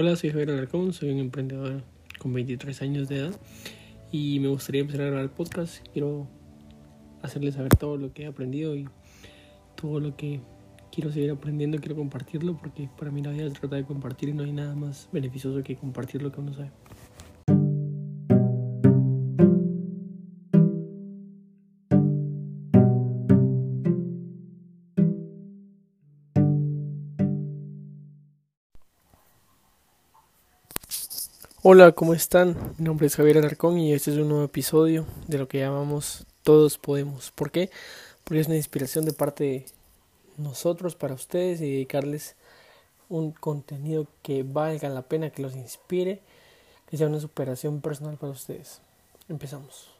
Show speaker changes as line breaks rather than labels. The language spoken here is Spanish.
Hola, soy Javier Alarcón, soy un emprendedor con 23 años de edad y me gustaría empezar a grabar el podcast. Quiero hacerles saber todo lo que he aprendido y todo lo que quiero seguir aprendiendo, quiero compartirlo porque para mí la vida se trata de compartir y no hay nada más beneficioso que compartir lo que uno sabe. Hola, ¿cómo están? Mi nombre es Javier Alarcón y este es un nuevo episodio de lo que llamamos Todos Podemos. ¿Por qué? Porque es una inspiración de parte de nosotros para ustedes y dedicarles un contenido que valga la pena, que los inspire, que sea una superación personal para ustedes. Empezamos.